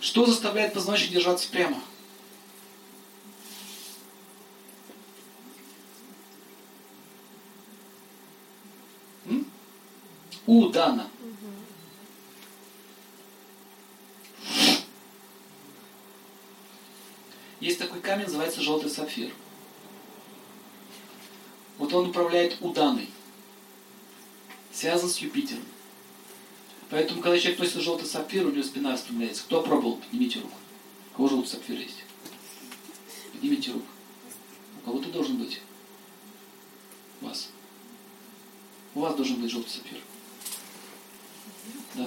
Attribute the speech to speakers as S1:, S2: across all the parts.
S1: Что заставляет позвоночник держаться прямо? М? Удана. Есть такой камень, называется желтый сапфир. Вот он управляет уданой. Связан с Юпитером. Поэтому, когда человек носит желтый сапфир, у него спина распрямляется. Кто пробовал? Поднимите руку. У кого желтый сапфир есть? Поднимите руку. У кого-то должен быть. У вас. У вас должен быть желтый сапфир. Да.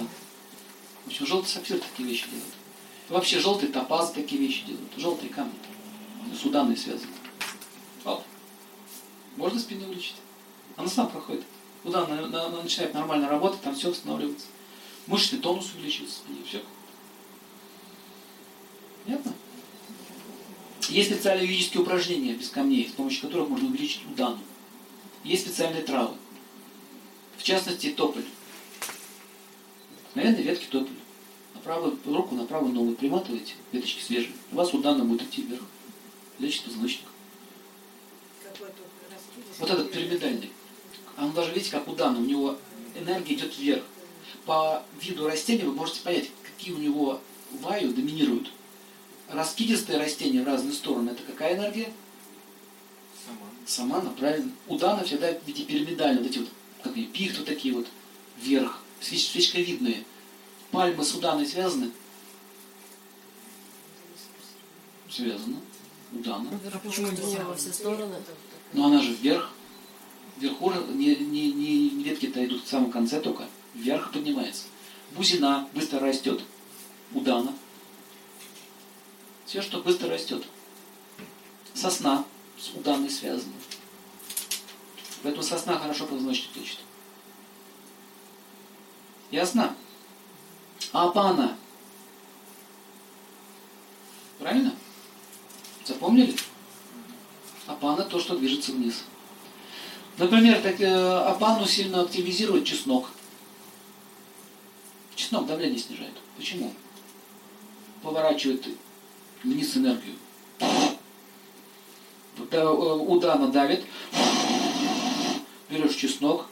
S1: В общем, желтый сапфир такие вещи делает. Вообще желтый топаз такие вещи делают. Желтые камни. С уданой связаны. Оп. Можно спину вылечить. Она сама проходит. Куда начинает нормально работать, там все восстанавливается. Мышечный тонус увеличивается в спине. Все. Понятно? Есть специальные юридические упражнения без камней, с помощью которых можно увеличить удану. Есть специальные травы. В частности, тополь. Наверное, ветки тополя. На правую руку, на правую ногу приматываете, веточки свежие. У вас удана будет идти вверх. Лечит позвоночник. Вот этот пирамидальный. А он даже, видите, как у Дана, у него энергия идет вверх. По виду растения вы можете понять, какие у него ваю доминируют. Раскидистые растения в разные стороны, это какая энергия? Сама. Сама, правильно. У Дана всегда в виде пирамидальные, вот эти вот, как и пихты такие вот, вверх, свеч, свечковидные. Пальмы с Уданой связаны? Связаны. Удана.
S2: Почему не во все стороны?
S1: Но она же вверх. Вверху не, не, не, не ветки-то идут в самом конце только. Вверх поднимается. Бузина быстро растет. Удана. Все, что быстро растет. Сосна с уданой связана. Поэтому сосна хорошо позвоночник лечит. Ясно? Апана. Правильно? Запомнили? Апана то, что движется вниз. Например, так, э, апану сильно активизирует чеснок. Чеснок давление снижает. Почему? Поворачивает вниз энергию. Удана давит. Берешь чеснок,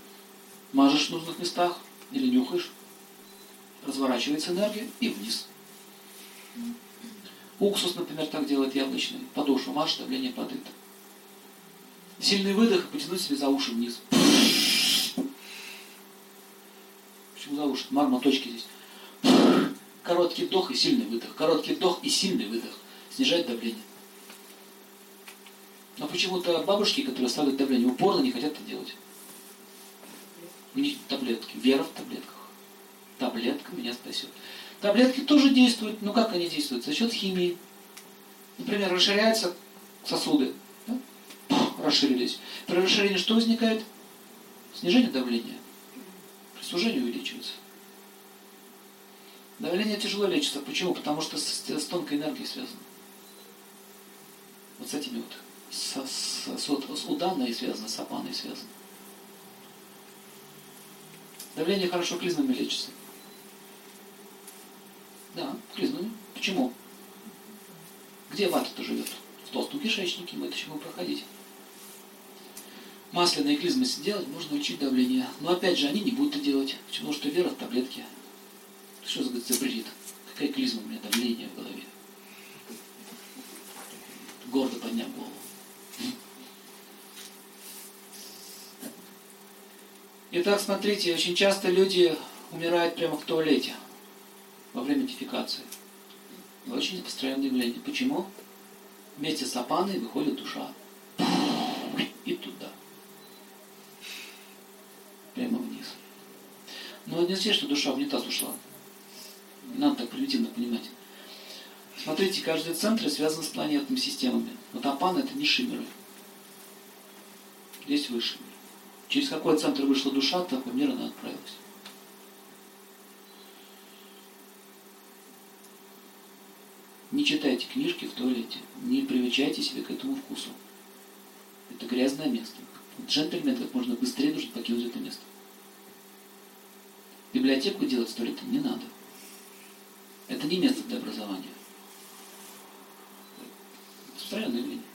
S1: мажешь в нужных местах или нюхаешь. Разворачивается энергия и вниз. Уксус, например, так делает яблочный. Подошву машет, давление падает. Сильный выдох потянуть себе за уши вниз. Почему за уши? Марма точки здесь. Короткий вдох и сильный выдох. Короткий вдох и сильный выдох. Снижает давление. Но почему-то бабушки, которые ставят давление, упорно не хотят это делать. У них таблетки. Вера в таблетках. Таблетка меня спасет. Таблетки тоже действуют. Но как они действуют? За счет химии. Например, расширяются сосуды. Расширились. При расширении что возникает? Снижение давления. При сужении увеличивается. Давление тяжело лечится. Почему? Потому что с, с тонкой энергией связано. Вот с этими вот. С, с, с, с уданной связано, с апаной связано. Давление хорошо клизмами лечится. Да, клизмами. Почему? Где вата-то живет? В толстом кишечнике, мы это будем проходить. Масляные клизмы делать, можно учить давление. Но опять же, они не будут это делать. Потому что вера в таблетки. Что за бред? Какая клизма у меня давление в голове? Гордо подняв голову. Итак, смотрите, очень часто люди умирают прямо в туалете во время дефекации. Очень распространенное явление. Почему? Вместе с апаной выходит душа. И туда. Прямо вниз. Но не значит, что душа в унитаз ушла. Не надо так примитивно понимать. Смотрите, каждый центр связан с планетными системами. Вот Апан это низшие миры. Здесь мир. Через какой центр вышла душа, в такой мир она отправилась. Не читайте книжки в туалете. Не привечайте себя к этому вкусу. Это грязное место. Джентльмен как можно быстрее нужно покинуть это место. Библиотеку делать сто лет не надо. Это не место для образования. Правильно или нет?